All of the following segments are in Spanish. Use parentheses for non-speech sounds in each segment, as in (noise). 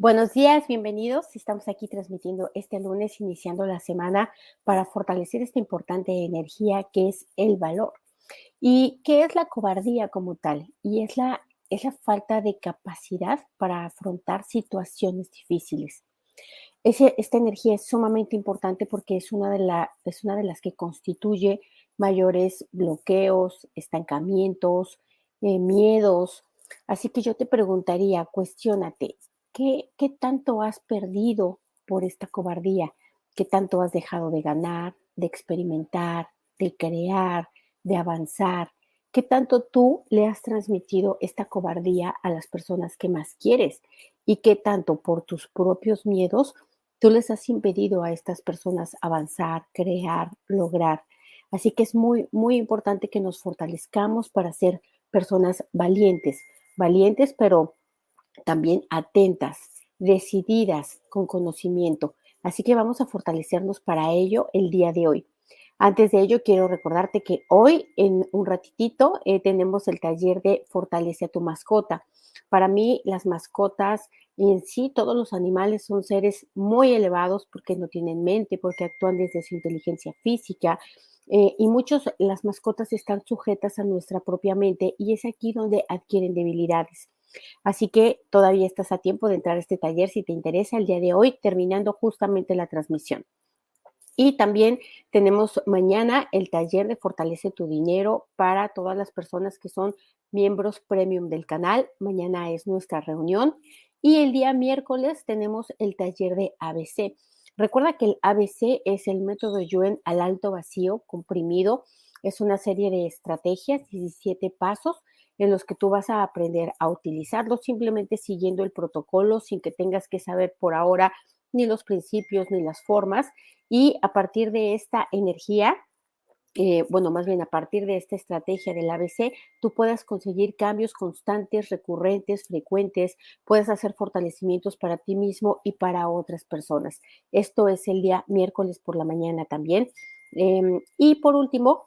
Buenos días, bienvenidos. Estamos aquí transmitiendo este lunes, iniciando la semana para fortalecer esta importante energía que es el valor. ¿Y qué es la cobardía como tal? Y es la, es la falta de capacidad para afrontar situaciones difíciles. esta energía es sumamente importante porque es una, de la, es una de las que constituye mayores bloqueos, estancamientos, eh, miedos. Así que yo te preguntaría, cuestionate, ¿Qué, tanto has perdido por esta cobardía? ¿Qué tanto has dejado de ganar, de experimentar, de crear, de avanzar? ¿Qué tanto tú le has transmitido esta cobardía a las personas que más quieres? ¿Y qué tanto por tus propios miedos tú les has impedido a estas personas avanzar, crear, lograr? Así que es muy, muy importante que nos fortalezcamos para ser personas valientes, valientes, pero también atentas, decididas, con conocimiento. Así que vamos a fortalecernos para ello el día de hoy. Antes de ello, quiero recordarte que hoy, en un ratitito, eh, tenemos el taller de Fortalece a tu mascota. Para mí, las mascotas y en sí, todos los animales son seres muy elevados porque no tienen mente, porque actúan desde su inteligencia física. Eh, y muchos, las mascotas están sujetas a nuestra propia mente y es aquí donde adquieren debilidades. Así que todavía estás a tiempo de entrar a este taller si te interesa el día de hoy, terminando justamente la transmisión. Y también tenemos mañana el taller de Fortalece tu Dinero para todas las personas que son miembros premium del canal. Mañana es nuestra reunión. Y el día miércoles tenemos el taller de ABC. Recuerda que el ABC es el método Yuen al alto vacío comprimido. Es una serie de estrategias, 17 pasos en los que tú vas a aprender a utilizarlo simplemente siguiendo el protocolo sin que tengas que saber por ahora ni los principios ni las formas. Y a partir de esta energía, eh, bueno, más bien a partir de esta estrategia del ABC, tú puedas conseguir cambios constantes, recurrentes, frecuentes, puedes hacer fortalecimientos para ti mismo y para otras personas. Esto es el día miércoles por la mañana también. Em, y por último,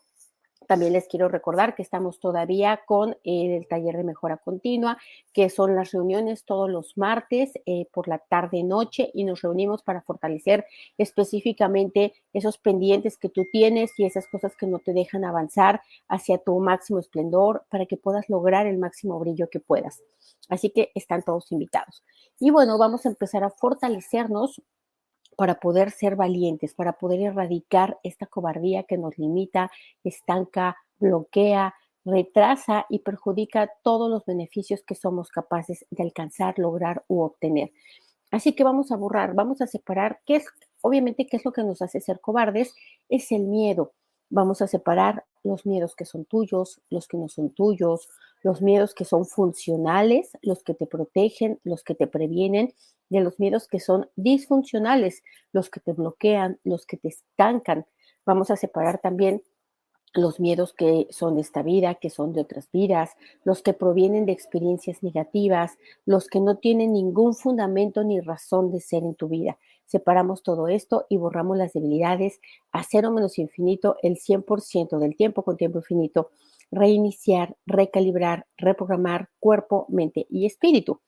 también les quiero recordar que estamos todavía con el taller de mejora continua, que son las reuniones todos los martes eh, por la tarde-noche y nos reunimos para fortalecer específicamente esos pendientes que tú tienes y esas cosas que no te dejan avanzar hacia tu máximo esplendor para que puedas lograr el máximo brillo que puedas. Así que están todos invitados. Y bueno, vamos a empezar a fortalecernos para poder ser valientes, para poder erradicar esta cobardía que nos limita, estanca, bloquea, retrasa y perjudica todos los beneficios que somos capaces de alcanzar, lograr u obtener. Así que vamos a borrar, vamos a separar qué es, obviamente, qué es lo que nos hace ser cobardes, es el miedo. Vamos a separar los miedos que son tuyos, los que no son tuyos, los miedos que son funcionales, los que te protegen, los que te previenen, de los miedos que son disfuncionales, los que te bloquean, los que te estancan. Vamos a separar también los miedos que son de esta vida, que son de otras vidas, los que provienen de experiencias negativas, los que no tienen ningún fundamento ni razón de ser en tu vida. Separamos todo esto y borramos las debilidades a cero menos infinito el 100% del tiempo con tiempo infinito. Reiniciar, recalibrar, reprogramar cuerpo, mente y espíritu.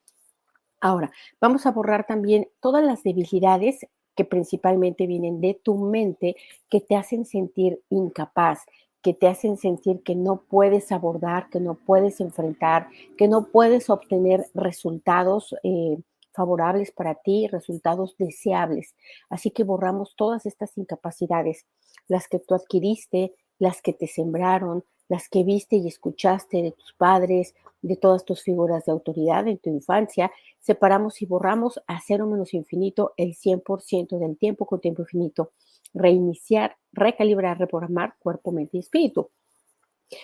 Ahora, vamos a borrar también todas las debilidades que principalmente vienen de tu mente, que te hacen sentir incapaz, que te hacen sentir que no puedes abordar, que no puedes enfrentar, que no puedes obtener resultados eh, favorables para ti, resultados deseables. Así que borramos todas estas incapacidades, las que tú adquiriste, las que te sembraron, las que viste y escuchaste de tus padres, de todas tus figuras de autoridad en tu infancia, separamos y borramos a cero menos infinito el 100% del tiempo con tiempo infinito. Reiniciar, recalibrar, reprogramar cuerpo, mente y espíritu.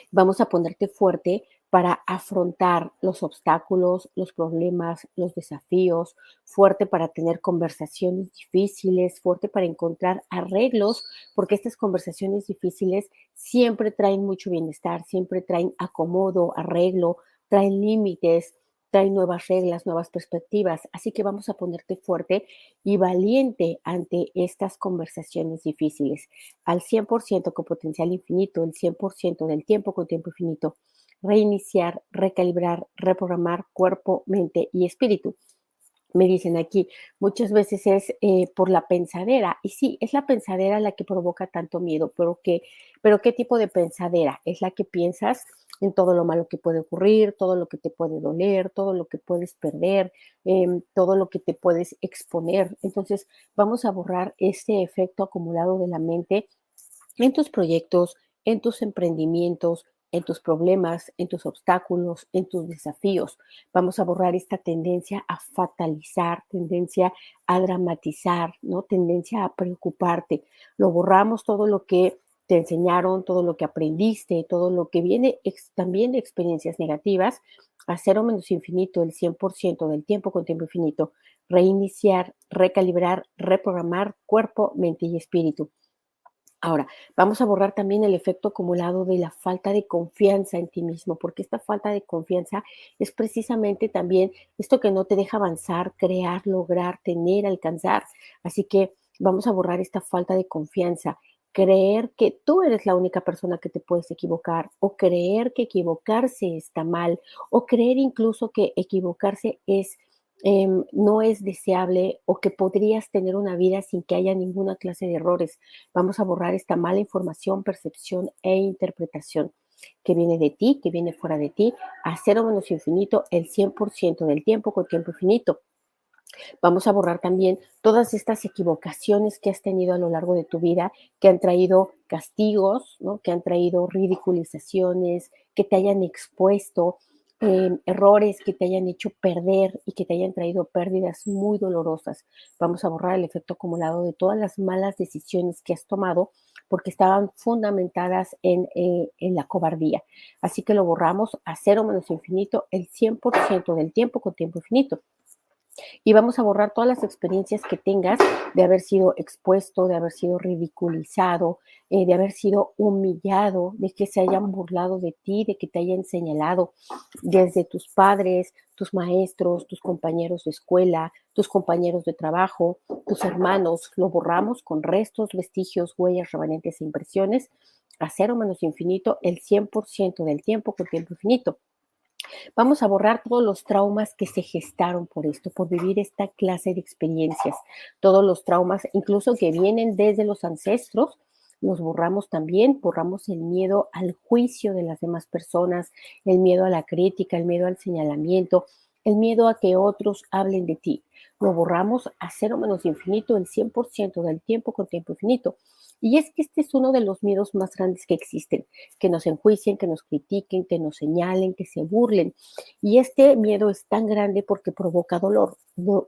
Vamos a ponerte fuerte para afrontar los obstáculos, los problemas, los desafíos, fuerte para tener conversaciones difíciles, fuerte para encontrar arreglos, porque estas conversaciones difíciles siempre traen mucho bienestar, siempre traen acomodo, arreglo, traen límites, traen nuevas reglas, nuevas perspectivas. Así que vamos a ponerte fuerte y valiente ante estas conversaciones difíciles, al 100% con potencial infinito, el 100% del tiempo con tiempo infinito reiniciar, recalibrar, reprogramar cuerpo, mente y espíritu. me dicen aquí, muchas veces es eh, por la pensadera. Y sí, es la pensadera la que provoca tanto miedo, pero ¿qué, pero ¿qué tipo de pensadera? Es la que piensas en todo lo malo que puede ocurrir, todo lo que te puede doler, todo lo que puedes perder, em, todo lo que te puedes exponer. Entonces, vamos a borrar este efecto acumulado de la mente en tus proyectos, en tus emprendimientos, en tus problemas, en tus obstáculos, en tus desafíos. Vamos a borrar esta tendencia a fatalizar, tendencia a dramatizar, ¿no? Tendencia a preocuparte. Lo borramos todo lo que te enseñaron, todo lo que aprendiste, todo lo que viene también de experiencias negativas, a cero menos infinito el 100% del tiempo con tiempo infinito, reiniciar, recalibrar, reprogramar cuerpo, mente y espíritu. Ahora, vamos a borrar también el efecto acumulado de la falta de confianza en ti mismo, porque esta falta de confianza es precisamente también esto que no te deja avanzar, crear, lograr, tener, alcanzar. Así que vamos a borrar esta falta de confianza, creer que tú eres la única persona que te puedes equivocar, o creer que equivocarse está mal, o creer incluso que equivocarse es Em, no es deseable o que podrías tener una vida sin que haya ninguna clase de errores. Vamos a borrar esta mala información, percepción e interpretación que viene de ti, que viene fuera de ti, a cero menos infinito el 100% del tiempo con tiempo infinito. Vamos a borrar también todas estas equivocaciones que has tenido a lo largo de tu vida, que han traído castigos, ¿no? que han traído ridiculizaciones, que te hayan expuesto, Em, errores que te hayan hecho perder y que te hayan traído pérdidas muy dolorosas. Vamos a borrar el efecto acumulado de todas las malas decisiones que has tomado porque estaban fundamentadas en, eh, en la cobardía. Así que lo borramos a cero menos infinito el 100% del tiempo con tiempo infinito y vamos a borrar todas las experiencias que tengas de haber sido expuesto, de haber sido ridiculizado, eh, de haber sido humillado, de que se hayan burlado de ti, de que te hayan señalado desde tus padres, tus maestros, tus compañeros de escuela, tus compañeros de trabajo, tus hermanos. Lo borramos con restos, vestigios, huellas, remanentes e impresiones a cero menos infinito el 100% del tiempo con tiempo infinito. Vamos a borrar todos los traumas que se gestaron por esto, por vivir esta clase de experiencias, todos los traumas, incluso que vienen desde los ancestros, los borramos también, borramos el miedo al juicio de las demás personas, el miedo a la crítica, el miedo al señalamiento, el miedo a que otros hablen de ti. Lo borramos a cero menos infinito el 100% del tiempo con tiempo infinito. Y es que este es uno de los miedos más grandes que existen, que nos enjuicien, que nos critiquen, que nos señalen, que se burlen. Y este miedo es tan grande porque provoca dolor,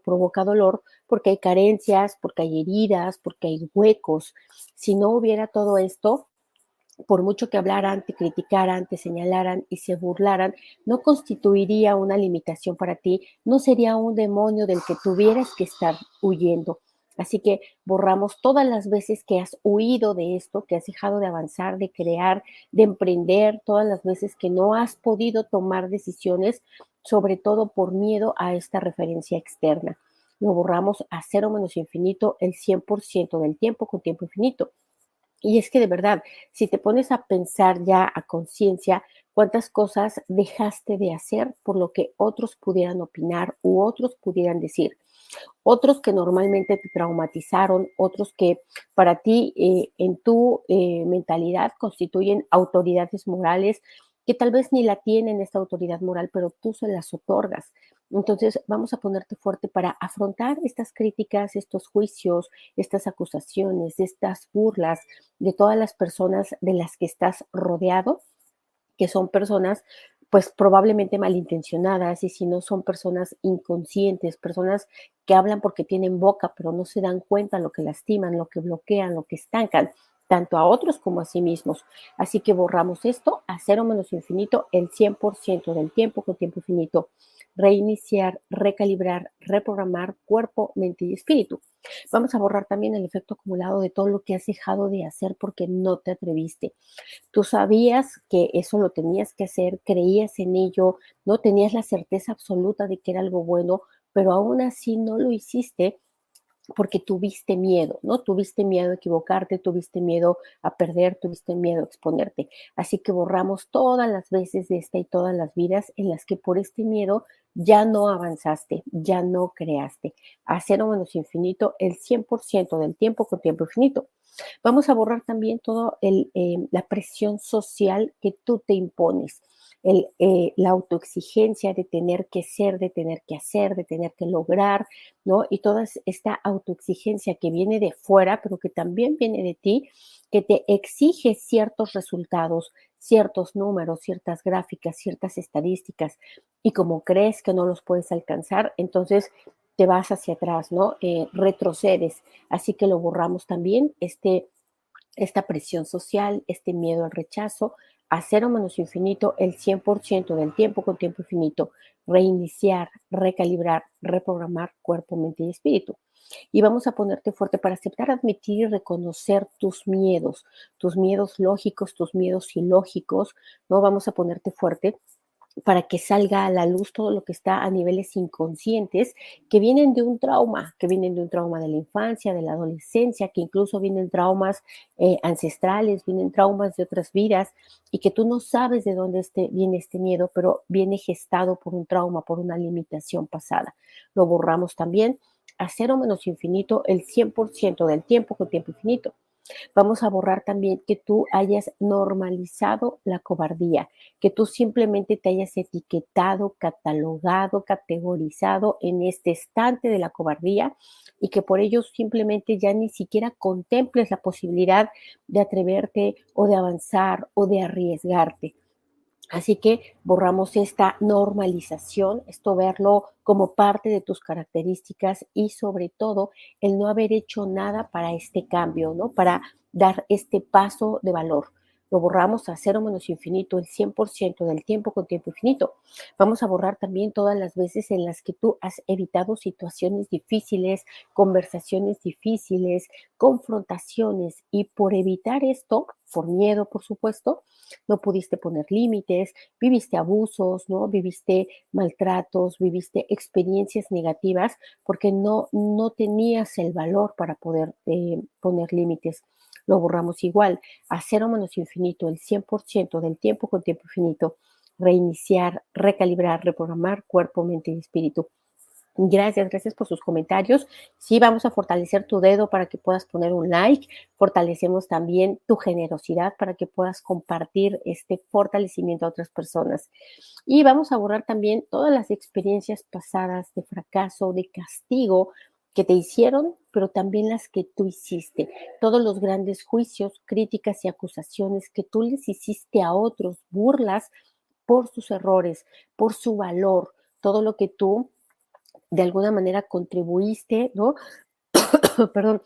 provoca dolor porque hay carencias, porque hay heridas, porque hay huecos. Si no hubiera todo esto, por mucho que hablaran, te criticaran, te señalaran y se burlaran, no constituiría una limitación para ti, no sería un demonio del que tuvieras que estar huyendo. Así que borramos todas las veces que has huido de esto, que has dejado de avanzar, de crear, de emprender, todas las veces que no has podido tomar decisiones, sobre todo por miedo a esta referencia externa. Lo borramos a cero menos infinito el 100% del tiempo con tiempo infinito. Y es que de verdad, si te pones a pensar ya a conciencia cuántas cosas dejaste de hacer por lo que otros pudieran opinar u otros pudieran decir, otros que normalmente te traumatizaron, otros que para ti eh, en tu eh, mentalidad constituyen autoridades morales que tal vez ni la tienen esta autoridad moral, pero tú se las otorgas. Entonces, vamos a ponerte fuerte para afrontar estas críticas, estos juicios, estas acusaciones, estas burlas de todas las personas de las que estás rodeado, que son personas pues probablemente malintencionadas y si no son personas inconscientes, personas que hablan porque tienen boca, pero no se dan cuenta lo que lastiman, lo que bloquean, lo que estancan, tanto a otros como a sí mismos. Así que borramos esto a cero menos infinito el 100% del tiempo con tiempo infinito reiniciar, recalibrar, reprogramar cuerpo, mente y espíritu. Vamos a borrar también el efecto acumulado de todo lo que has dejado de hacer porque no te atreviste. Tú sabías que eso lo tenías que hacer, creías en ello, no tenías la certeza absoluta de que era algo bueno, pero aún así no lo hiciste porque tuviste miedo, ¿no? Tuviste miedo a equivocarte, tuviste miedo a perder, tuviste miedo a exponerte. Así que borramos todas las veces de esta y todas las vidas en las que por este miedo ya no avanzaste, ya no creaste. A cero menos infinito el 100% del tiempo con tiempo infinito. Vamos a borrar también toda eh, la presión social que tú te impones eh, la autoexigencia de tener que ser, de tener que hacer, de tener que lograr, ¿no? Y toda esta autoexigencia que viene de fuera, pero que también viene de ti, que te exige ciertos resultados, ciertos números, ciertas gráficas, ciertas estadísticas, y como crees que no los puedes alcanzar, entonces te vas hacia atrás, ¿no? Eh, retrocedes. Así que lo borramos también, este, esta presión social, este miedo al rechazo, a cero menos infinito el 100% del tiempo con tiempo infinito, reiniciar, recalibrar, reprogramar cuerpo, mente y espíritu. Y vamos a ponerte fuerte para aceptar, admitir y reconocer tus miedos, tus miedos lógicos, tus miedos ilógicos, ¿no? Vamos a ponerte fuerte para que salga a la luz todo lo que está a niveles inconscientes que vienen de un trauma, que vienen de un trauma de la infancia, de la adolescencia, que incluso vienen traumas eh, ancestrales, vienen traumas de otras vidas y que tú no sabes de dónde este, viene este miedo, pero viene gestado por un trauma, por una limitación pasada. Lo borramos también a cero menos infinito el 100% del tiempo con tiempo infinito. Vamos a borrar también que tú hayas normalizado la cobardía, que tú simplemente te hayas etiquetado, catalogado, categorizado en este estante de la cobardía y que por ello simplemente ya ni siquiera contemples la posibilidad de atreverte o de avanzar o de arriesgarte. Así que borramos esta normalización, esto verlo como parte de tus características y sobre todo el no haber hecho nada para este cambio, ¿no? Para dar este paso de valor lo borramos a cero menos infinito el 100% del tiempo con tiempo infinito. Vamos a borrar también todas las veces en las que tú has evitado situaciones difíciles, conversaciones difíciles, confrontaciones y por evitar esto, por miedo, por supuesto, no pudiste poner límites, viviste abusos, ¿no? Viviste maltratos, viviste experiencias negativas porque no, no tenías el valor para poder eh, poner límites lo borramos igual, a cero menos infinito, el 100% del tiempo con tiempo infinito, reiniciar, recalibrar, reprogramar cuerpo, mente y espíritu. Gracias, gracias por sus comentarios. Sí, vamos a fortalecer tu dedo para que puedas poner un like. Fortalecemos también tu generosidad para que puedas compartir este fortalecimiento a otras personas. Y vamos a borrar también todas las experiencias pasadas de fracaso, de castigo, que te hicieron, pero también las que tú hiciste. Todos los grandes juicios, críticas y acusaciones que tú les hiciste a otros, burlas por sus errores, por su valor, todo lo que tú de alguna manera contribuiste, ¿no? (coughs) Perdón,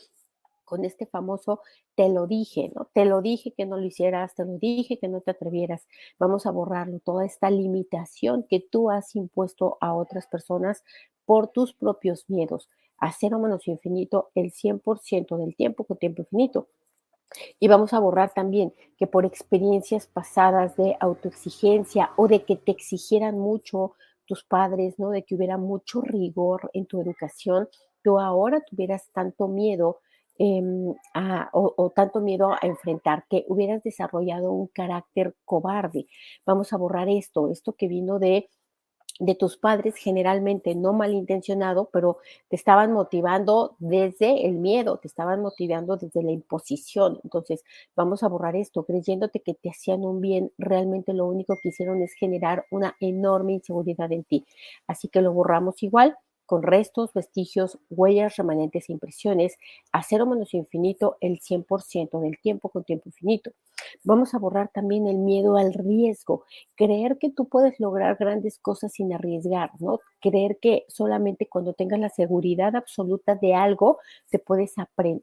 con este famoso te lo dije, ¿no? Te lo dije que no lo hicieras, te lo dije que no te atrevieras. Vamos a borrarlo, toda esta limitación que tú has impuesto a otras personas por tus propios miedos a cero menos infinito el 100% del tiempo con tiempo infinito. Y vamos a borrar también que por experiencias pasadas de autoexigencia o de que te exigieran mucho tus padres, ¿no? De que hubiera mucho rigor en tu educación, tú ahora tuvieras tanto miedo em, o, o, tanto miedo a enfrentar, que hubieras desarrollado un carácter cobarde. Vamos a borrar esto, esto que vino de de tus padres, generalmente no malintencionado, pero te estaban motivando desde el miedo, te estaban motivando desde la imposición. Entonces, vamos a borrar esto, creyéndote que te hacían un bien, realmente lo único que hicieron es generar una enorme inseguridad en ti. Así que lo borramos igual con restos, vestigios, huellas, remanentes e impresiones, a cero menos infinito el 100% del tiempo con tiempo infinito. Vamos a borrar también el miedo al riesgo, creer que tú puedes lograr grandes cosas sin arriesgar, ¿no? Creer que solamente cuando tengas la seguridad absoluta de algo te puedes,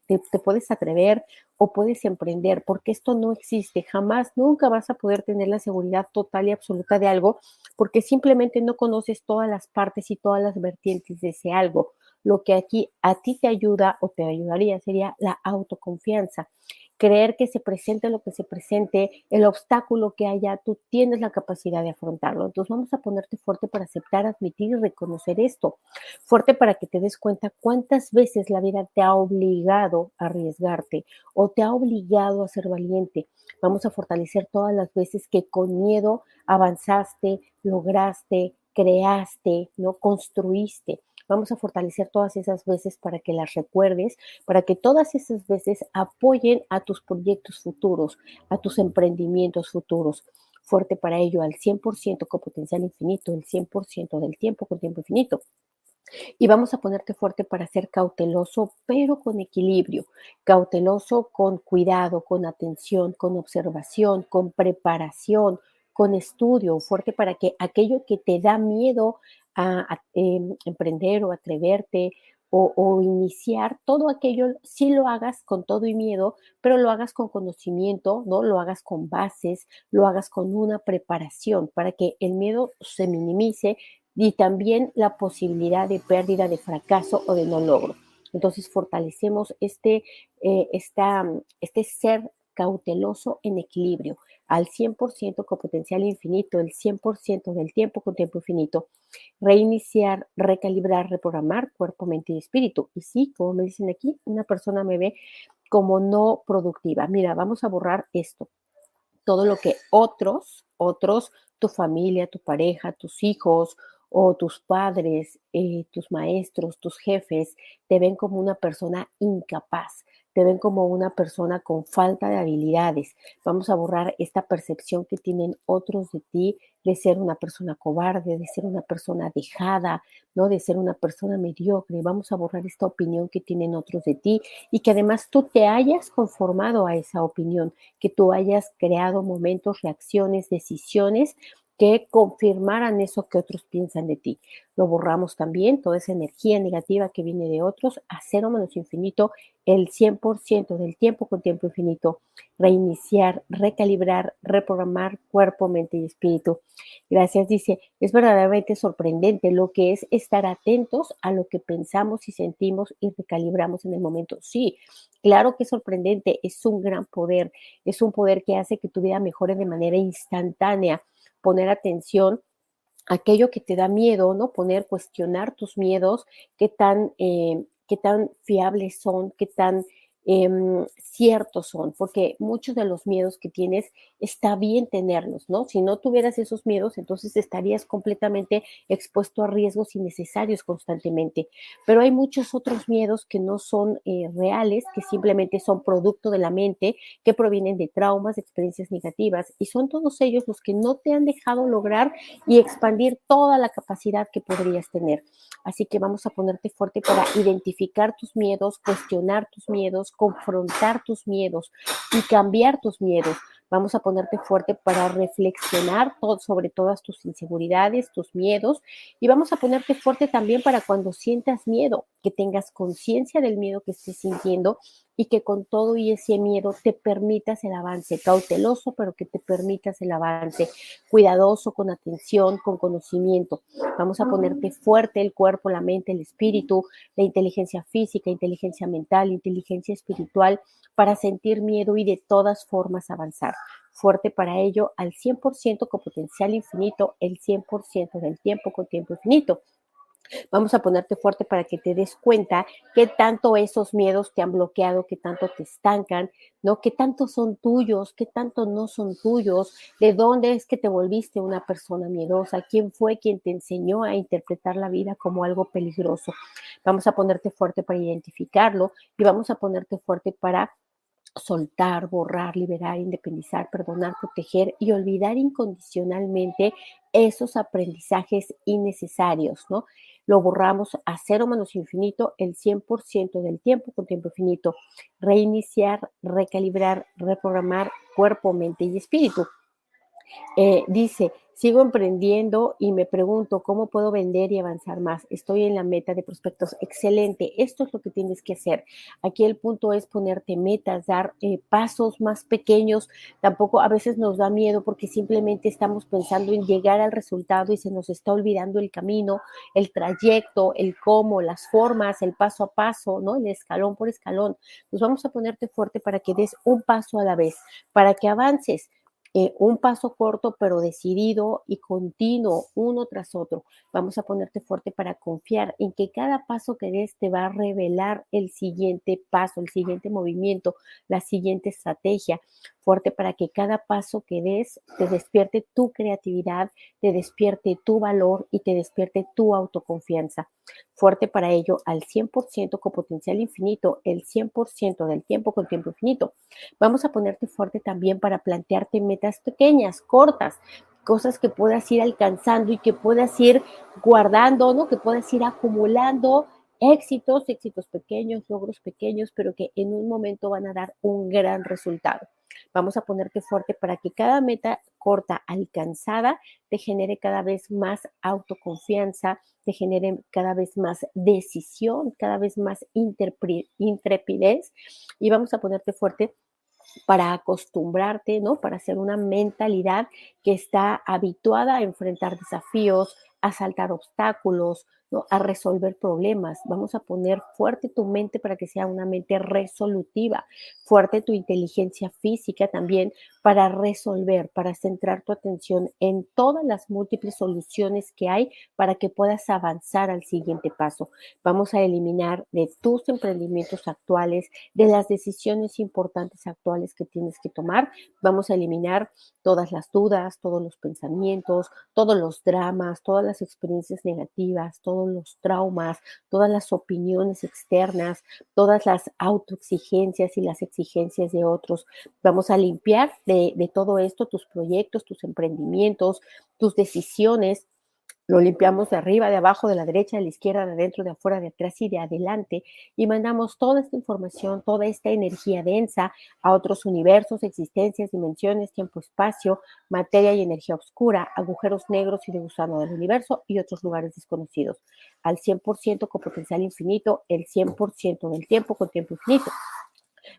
te, te puedes atrever o puedes emprender, porque esto no existe. Jamás, nunca vas a poder tener la seguridad total y absoluta de algo porque simplemente no conoces todas las partes y todas las vertientes de ese algo. Lo que aquí a ti te ayuda o te ayudaría sería la autoconfianza creer que se presente lo que se presente, el obstáculo que haya, tú tienes la capacidad de afrontarlo. Entonces vamos a ponerte fuerte para aceptar, admitir y reconocer esto. Fuerte para que te des cuenta cuántas veces la vida te ha obligado a arriesgarte o te ha obligado a ser valiente. Vamos a fortalecer todas las veces que con miedo avanzaste, lograste, creaste, ¿no? Construiste. Vamos a fortalecer todas esas veces para que las recuerdes, para que todas esas veces apoyen a tus proyectos futuros, a tus emprendimientos futuros. Fuerte para ello al 100% con potencial infinito, el 100% del tiempo con tiempo infinito. Y vamos a ponerte fuerte para ser cauteloso, pero con equilibrio. Cauteloso con cuidado, con atención, con observación, con preparación, con estudio. Fuerte para que aquello que te da miedo a, em, emprender o atreverte o, iniciar, todo aquello, sí lo hagas con todo y miedo, pero lo hagas con conocimiento, ¿no? Lo hagas con bases, lo hagas con una preparación para que el miedo se minimice y también la posibilidad de pérdida, de fracaso o de no logro. Entonces fortalecemos este, eh, este ser cauteloso en equilibrio al 100% con potencial infinito, el 100% del tiempo con tiempo infinito, reiniciar, recalibrar, reprogramar cuerpo, mente y espíritu. Y sí, como me dicen aquí, una persona me ve como no productiva. Mira, vamos a borrar esto. Todo lo que otros, otros, tu familia, tu pareja, tus hijos o tus padres, eh, tus maestros, tus jefes, te ven como una persona incapaz te ven como una persona con falta de habilidades. Vamos a borrar esta percepción que tienen otros de ti de ser una persona cobarde, de ser una persona dejada, ¿no? De ser una persona mediocre. Vamos a borrar esta opinión que tienen otros de ti y que además tú te hayas conformado a esa opinión, que tú hayas creado momentos, reacciones, decisiones que confirmaran eso que otros piensan de ti. Lo borramos también, toda esa energía negativa que viene de otros, a cero menos infinito, el 100% del tiempo con tiempo infinito, reiniciar, recalibrar, reprogramar cuerpo, mente y espíritu. Gracias, dice, es verdaderamente sorprendente lo que es estar atentos a lo que pensamos y sentimos y recalibramos en el momento. Sí, claro que es sorprendente, es un gran poder, es un poder que hace que tu vida mejore de manera instantánea poner atención a aquello que te da miedo, ¿no? Poner, cuestionar tus miedos, qué tan, eh, qué tan fiables son, qué tan Em, ciertos son, porque muchos de los miedos que tienes está bien tenerlos, ¿no? Si no tuvieras esos miedos, entonces estarías completamente expuesto a riesgos innecesarios constantemente. Pero hay muchos otros miedos que no son eh, reales, que simplemente son producto de la mente, que provienen de traumas, de experiencias negativas, y son todos ellos los que no te han dejado lograr y expandir toda la capacidad que podrías tener. Así que vamos a ponerte fuerte para identificar tus miedos, cuestionar tus miedos, confrontar tus miedos y cambiar tus miedos. Vamos a ponerte fuerte para reflexionar sobre todas tus inseguridades, tus miedos y vamos a ponerte fuerte también para cuando sientas miedo, que tengas conciencia del miedo que estés sintiendo y que con todo y ese miedo te permitas el avance, cauteloso, pero que te permitas el avance, cuidadoso, con atención, con conocimiento. Vamos a ponerte fuerte el cuerpo, la mente, el espíritu, la inteligencia física, inteligencia mental, inteligencia espiritual, para sentir miedo y de todas formas avanzar. Fuerte para ello al 100% con potencial infinito, el 100% del tiempo con tiempo infinito. Vamos a ponerte fuerte para que te des cuenta qué tanto esos miedos te han bloqueado, qué tanto te estancan, ¿no? Qué tanto son tuyos, qué tanto no son tuyos, de dónde es que te volviste una persona miedosa, quién fue quien te enseñó a interpretar la vida como algo peligroso. Vamos a ponerte fuerte para identificarlo y vamos a ponerte fuerte para soltar, borrar, liberar, independizar, perdonar, proteger y olvidar incondicionalmente esos aprendizajes innecesarios, ¿no? Lo borramos a cero menos infinito el 100% del tiempo con tiempo infinito. Reiniciar, recalibrar, reprogramar cuerpo, mente y espíritu. Eh, dice, Sigo emprendiendo y me pregunto cómo puedo vender y avanzar más. Estoy en la meta de prospectos. Excelente. Esto es lo que tienes que hacer. Aquí el punto es ponerte metas, dar eh, pasos más pequeños. Tampoco a veces nos da miedo porque simplemente estamos pensando en llegar al resultado y se nos está olvidando el camino, el trayecto, el cómo, las formas, el paso a paso, ¿no? El escalón por escalón. Nos vamos a ponerte fuerte para que des un paso a la vez, para que avances eh, un paso corto pero decidido y continuo, uno tras otro. Vamos a ponerte fuerte para confiar en que cada paso que des te va a revelar el siguiente paso, el siguiente movimiento, la siguiente estrategia. Fuerte para que cada paso que des te despierte tu creatividad, te despierte tu valor y te despierte tu autoconfianza. Fuerte para ello al 100% con potencial infinito, el 100% del tiempo con tiempo infinito. Vamos a ponerte fuerte también para plantearte metas pequeñas, cortas, cosas que puedas ir alcanzando y que puedas ir guardando, ¿no? Que puedas ir acumulando éxitos, éxitos pequeños, logros pequeños, pero que en un momento van a dar un gran resultado. Vamos a ponerte fuerte para que cada meta corta alcanzada te genere cada vez más autoconfianza, te genere cada vez más decisión, cada vez más intrepidez y vamos a ponerte fuerte para acostumbrarte, ¿no? Para hacer una mentalidad que está habituada a enfrentar desafíos, a saltar obstáculos, a resolver problemas. Vamos a poner fuerte tu mente para que sea una mente resolutiva, fuerte tu inteligencia física también para resolver, para centrar tu atención en todas las múltiples soluciones que hay para que puedas avanzar al siguiente paso. Vamos a eliminar de tus emprendimientos actuales, de las decisiones importantes actuales que tienes que tomar, vamos a eliminar todas las dudas, todos los pensamientos, todos los dramas, todas las experiencias negativas, los traumas, todas las opiniones externas, todas las autoexigencias y las exigencias de otros. Vamos a limpiar de todo esto tus proyectos, tus emprendimientos, tus decisiones lo limpiamos de arriba, de abajo, de la derecha, de la izquierda, de adentro, de afuera, de atrás y de adelante y mandamos toda esta información, toda esta energía densa a otros universos, existencias, dimensiones, tiempo, espacio, materia y energía oscura, agujeros negros y de gusano del universo y otros lugares desconocidos. Al 100% con potencial infinito, el 100% del tiempo con tiempo infinito.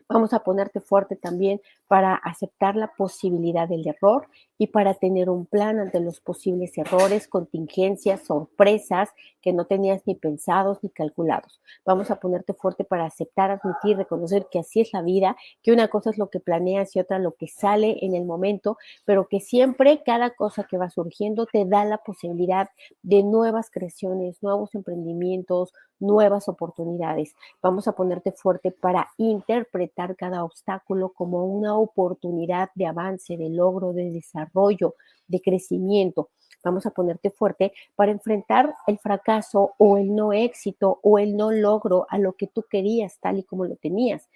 Vamos a ponerte fuerte también para aceptar la posibilidad del error y para tener un plan ante los posibles errores, contingencias, sorpresas que no tenías ni pensados ni calculados. Vamos a ponerte fuerte para aceptar, admitir, reconocer que así es la vida, que una cosa es lo que planeas y otra lo que sale en el momento, pero que siempre cada cosa que va surgiendo te da la posibilidad de nuevas creaciones, nuevos emprendimientos, nuevas oportunidades. Vamos a ponerte fuerte para interpretar cada obstáculo como una oportunidad de avance, de logro, de desarrollo, de crecimiento. Vamos a ponerte fuerte para enfrentar el fracaso o el no éxito o el no logro a lo que tú querías tal y como lo tenías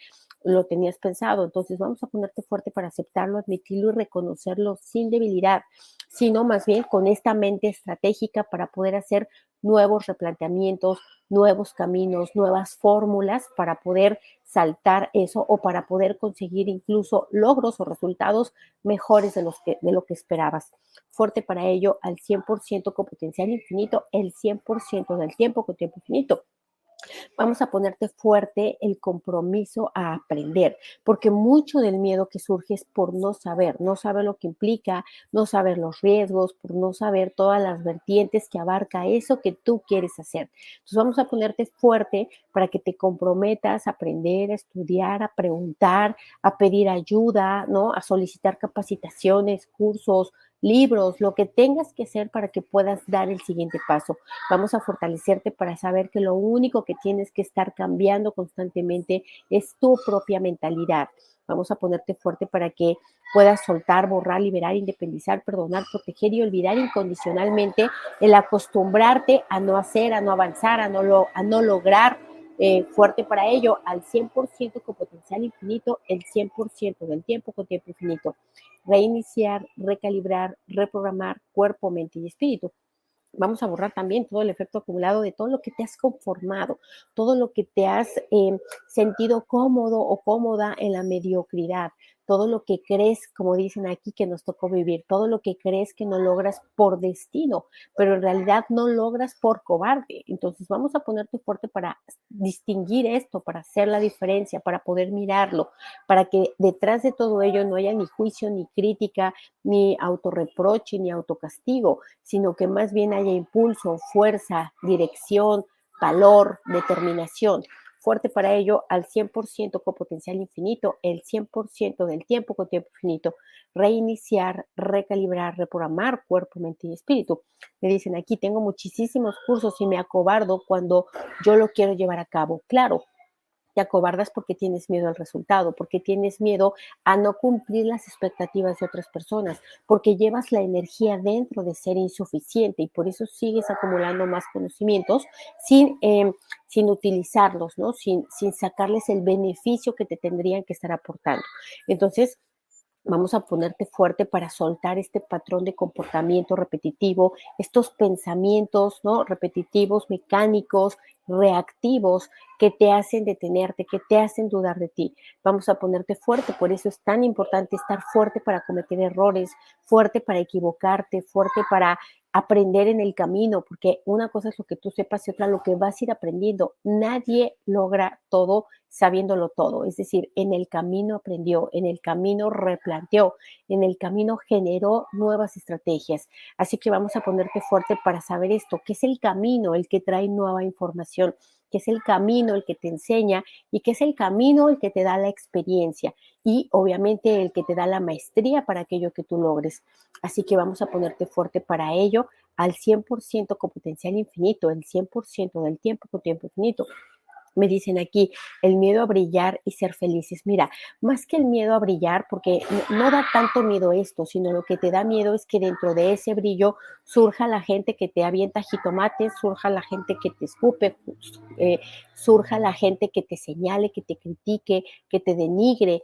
lo tenías pensado. Entonces vamos a ponerte fuerte para aceptarlo, admitirlo y reconocerlo sin debilidad, sino más bien con esta mente estratégica para poder hacer nuevos replanteamientos, nuevos caminos, nuevas fórmulas para poder saltar eso o para poder conseguir incluso logros o resultados mejores de, los que, de lo que esperabas. Fuerte para ello al 100% con potencial infinito, el 100% del tiempo con tiempo infinito. Vamos a ponerte fuerte el compromiso a aprender, porque mucho del miedo que surge es por no saber, no saber lo que implica, no saber los riesgos, por no saber todas las vertientes que abarca eso que tú quieres hacer. Entonces vamos a ponerte fuerte para que te comprometas a aprender, a estudiar, a preguntar, a pedir ayuda, ¿no? A solicitar capacitaciones, cursos, libros, lo que tengas que hacer para que puedas dar el siguiente paso. Vamos a fortalecerte para saber que lo único que tienes que estar cambiando constantemente es tu propia mentalidad. Vamos a ponerte fuerte para que puedas soltar, borrar, liberar, independizar, perdonar, proteger y olvidar incondicionalmente el acostumbrarte a no hacer, a no avanzar, a no, lo, a no lograr eh, fuerte para ello, al 100% con potencial infinito, el 100% del tiempo con tiempo infinito. Reiniciar, recalibrar, reprogramar cuerpo, mente y espíritu. Vamos a borrar también todo el efecto acumulado de todo lo que te has conformado, todo lo que te has eh, sentido cómodo o cómoda en la mediocridad, todo lo que crees, como dicen aquí, que nos tocó vivir, todo lo que crees que no logras por destino, pero en realidad no logras por cobarde. Entonces vamos a ponerte fuerte para distinguir esto, para hacer la diferencia, para poder mirarlo, para que detrás de todo ello no haya ni juicio, ni crítica, ni autorreproche, ni autocastigo, sino que más bien haya impulso, fuerza, dirección, valor, determinación fuerte para ello al 100% con potencial infinito, el 100% del tiempo con tiempo infinito, reiniciar, recalibrar, reprogramar cuerpo, mente y espíritu. Me dicen aquí, tengo muchísimos cursos y me acobardo cuando yo lo quiero llevar a cabo. Claro, te acobardas porque tienes miedo al resultado, porque tienes miedo a no cumplir las expectativas de otras personas, porque llevas la energía dentro de ser insuficiente y por eso sigues acumulando más conocimientos sin, em, sin utilizarlos, ¿no? Sin, sin sacarles el beneficio que te tendrían que estar aportando. Entonces, Vamos a ponerte fuerte para soltar este patrón de comportamiento repetitivo, estos pensamientos ¿no? repetitivos, mecánicos, reactivos que te hacen detenerte, que te hacen dudar de ti. Vamos a ponerte fuerte, por eso es tan importante estar fuerte para cometer errores, fuerte para equivocarte, fuerte para aprender en el camino, porque una cosa es lo que tú sepas y otra lo que vas a ir aprendiendo. Nadie logra todo sabiéndolo todo, es decir, en el camino aprendió, en el camino replanteó, en el camino generó nuevas estrategias. Así que vamos a ponerte fuerte para saber esto, que es el camino el que trae nueva información que es el camino el que te enseña y que es el camino el que te da la experiencia y obviamente el que te da la maestría para aquello que tú logres. Así que vamos a ponerte fuerte para ello al 100% con potencial infinito, el 100% del tiempo con tiempo infinito me dicen aquí, el miedo a brillar y ser felices. Mira, más que el miedo a brillar, porque no da tanto miedo esto, sino lo que te da miedo es que dentro de ese brillo surja la gente que te avienta jitomates, surja la gente que te escupe, eh, surja la gente que te señale, que te critique, que te denigre.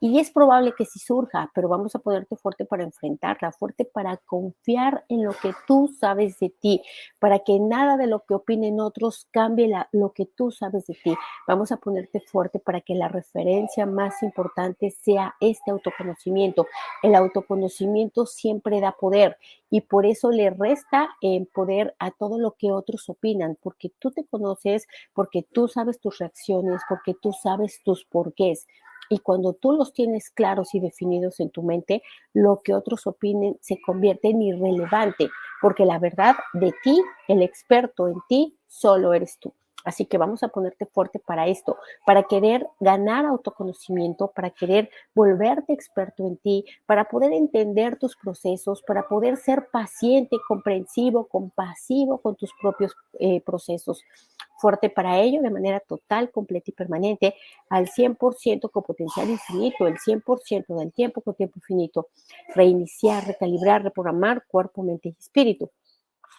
Y es probable que sí surja, pero vamos a ponerte fuerte para enfrentarla, fuerte para confiar en lo que tú sabes de ti, para que nada de lo que opinen otros cambie lo que tú sabes de ti. Vamos a ponerte fuerte para que la referencia más importante sea este autoconocimiento. El autoconocimiento siempre da poder y por eso le resta en poder a todo lo que otros opinan, porque tú te conoces, porque tú sabes tus reacciones, porque tú sabes tus porqués. Y cuando tú los tienes claros y definidos en tu mente, lo que otros opinen se convierte en irrelevante, porque la verdad de ti, el experto en ti, solo eres tú. Así que vamos a ponerte fuerte para esto, para querer ganar autoconocimiento, para querer volverte experto en ti, para poder entender tus procesos, para poder ser paciente, comprensivo, compasivo con tus propios eh, procesos. Fuerte para ello de manera total, completa y permanente, al 100% con potencial infinito, el 100% del tiempo con tiempo infinito. Reiniciar, recalibrar, reprogramar cuerpo, mente y espíritu.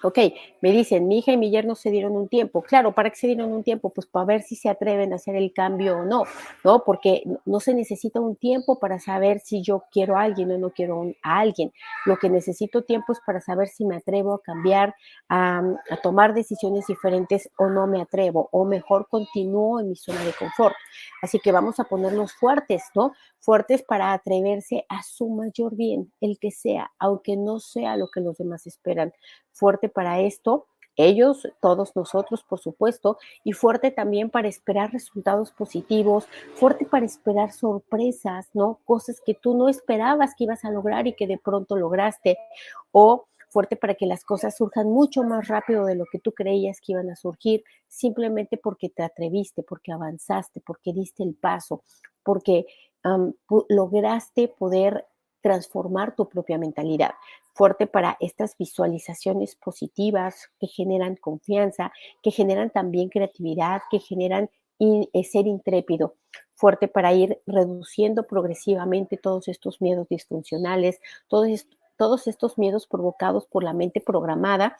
Ok, me dicen, mi hija y mi yerno se dieron un tiempo. Claro, ¿para qué se dieron un tiempo? Pues para ver si se atreven a hacer el cambio o no, ¿no? Porque no se necesita un tiempo para saber si yo quiero a alguien o no quiero a alguien. Lo que necesito tiempo es para saber si me atrevo a cambiar, a, tomar decisiones diferentes o no me atrevo, o mejor continúo en mi zona de confort. Así que vamos a ponernos fuertes, ¿no? Fuertes para atreverse a su mayor bien, el que sea, aunque no sea lo que los demás esperan fuerte para esto, ellos, todos nosotros, por supuesto, y fuerte también para esperar resultados positivos, fuerte para esperar sorpresas, ¿no? Cosas que tú no esperabas que ibas a lograr y que de pronto lograste, o fuerte para que las cosas surjan mucho más rápido de lo que tú creías que iban a surgir, simplemente porque te atreviste, porque avanzaste, porque diste el paso, porque lograste poder transformar tu propia mentalidad. Fuerte para estas visualizaciones positivas que generan confianza, que generan también creatividad, que generan eh, ser intrépido. Fuerte para ir reduciendo progresivamente todos estos miedos disfuncionales, todos, todos estos miedos provocados por la mente programada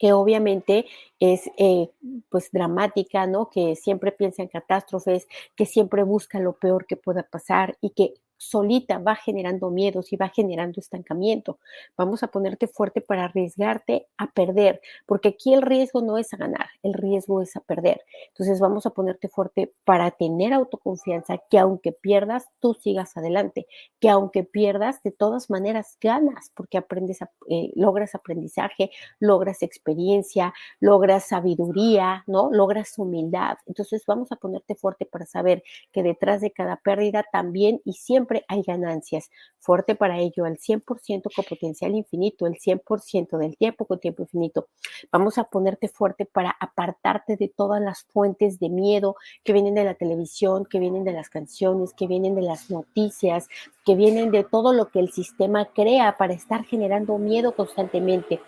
que obviamente es eh, pues dramática, ¿no? Que siempre piensa en catástrofes, que siempre busca lo peor que pueda pasar y que solita va generando miedos y va generando estancamiento. Vamos a ponerte fuerte para arriesgarte a perder, porque aquí el riesgo no es a ganar, el riesgo es a perder. Entonces vamos a ponerte fuerte para tener autoconfianza, que aunque pierdas, tú sigas adelante, que aunque pierdas, de todas maneras ganas, porque aprendes, eh, logras aprendizaje, logras experiencia, logras sabiduría, ¿no? Logras humildad. Entonces vamos a ponerte fuerte para saber que detrás de cada pérdida también y siempre hay ganancias. Fuerte para ello, al 100% con potencial infinito, el 100% del tiempo con tiempo infinito. Vamos a ponerte fuerte para apartarte de todas las fuentes de miedo que vienen de la televisión, que vienen de las canciones, que vienen de las noticias, que vienen de todo lo que el sistema crea para estar generando miedo constantemente.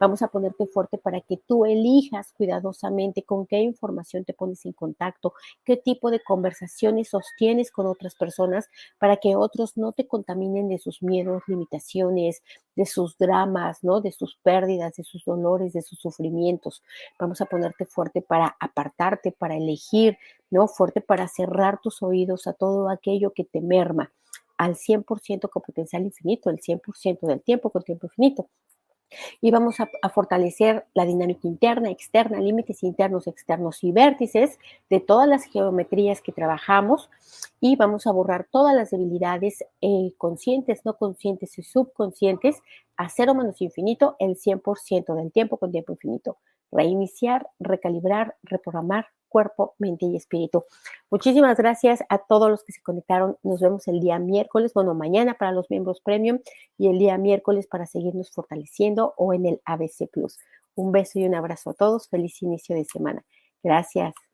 Vamos a ponerte fuerte para que tú elijas cuidadosamente con qué información te pones en contacto, qué tipo de conversaciones sostienes con otras personas para que otros no te contaminen de sus miedos, limitaciones, de sus dramas, ¿no? De sus pérdidas, de sus dolores, de sus sufrimientos. Vamos a ponerte fuerte para apartarte, para elegir, ¿no? Fuerte para cerrar tus oídos a todo aquello que te merma al 100% con potencial infinito, el 100% del tiempo con tiempo infinito. Y vamos a, fortalecer la dinámica interna, externa, límites internos, externos y vértices de todas las geometrías que trabajamos. Y vamos a borrar todas las debilidades eh, conscientes, no conscientes y subconscientes a cero menos infinito el 100% del tiempo con tiempo infinito. Reiniciar, recalibrar, reprogramar, cuerpo, mente y espíritu. Muchísimas gracias a todos los que se conectaron. Nos vemos el día miércoles, bueno, mañana para los miembros premium y el día miércoles para seguirnos fortaleciendo o en el ABC Plus. Un beso y un abrazo a todos. Feliz inicio de semana. Gracias.